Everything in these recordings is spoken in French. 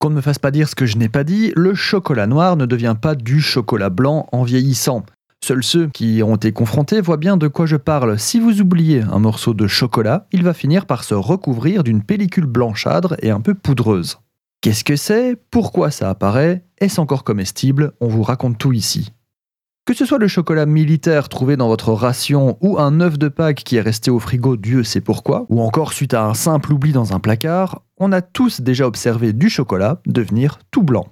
Qu'on ne me fasse pas dire ce que je n'ai pas dit, le chocolat noir ne devient pas du chocolat blanc en vieillissant. Seuls ceux qui ont été confrontés voient bien de quoi je parle. Si vous oubliez un morceau de chocolat, il va finir par se recouvrir d'une pellicule blanchâtre et un peu poudreuse. Qu'est-ce que c'est? Pourquoi ça apparaît? Est-ce encore comestible? On vous raconte tout ici. Que ce soit le chocolat militaire trouvé dans votre ration ou un œuf de Pâques qui est resté au frigo Dieu sait pourquoi, ou encore suite à un simple oubli dans un placard, on a tous déjà observé du chocolat devenir tout blanc.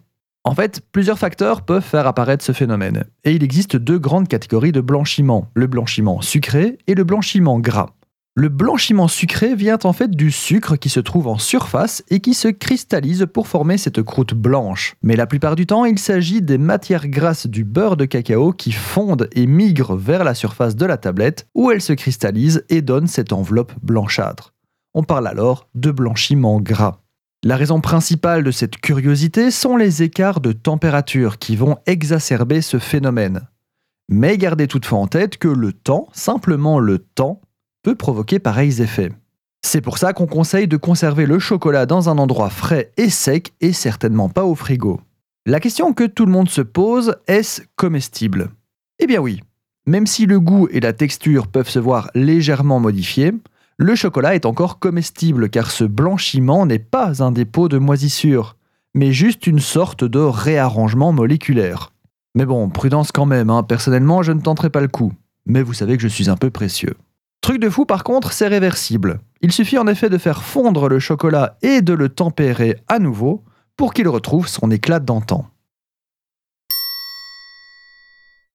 En fait, plusieurs facteurs peuvent faire apparaître ce phénomène, et il existe deux grandes catégories de blanchiment, le blanchiment sucré et le blanchiment gras. Le blanchiment sucré vient en fait du sucre qui se trouve en surface et qui se cristallise pour former cette croûte blanche. Mais la plupart du temps, il s'agit des matières grasses du beurre de cacao qui fondent et migrent vers la surface de la tablette où elles se cristallisent et donnent cette enveloppe blanchâtre. On parle alors de blanchiment gras. La raison principale de cette curiosité sont les écarts de température qui vont exacerber ce phénomène. Mais gardez toutefois en tête que le temps, simplement le temps, provoquer pareils effets. C'est pour ça qu'on conseille de conserver le chocolat dans un endroit frais et sec et certainement pas au frigo. La question que tout le monde se pose, est-ce comestible? Eh bien oui, même si le goût et la texture peuvent se voir légèrement modifiés, le chocolat est encore comestible car ce blanchiment n'est pas un dépôt de moisissure, mais juste une sorte de réarrangement moléculaire. Mais bon, prudence quand même, hein. personnellement je ne tenterai pas le coup, mais vous savez que je suis un peu précieux. Truc de fou par contre, c'est réversible. Il suffit en effet de faire fondre le chocolat et de le tempérer à nouveau pour qu'il retrouve son éclat d'antan.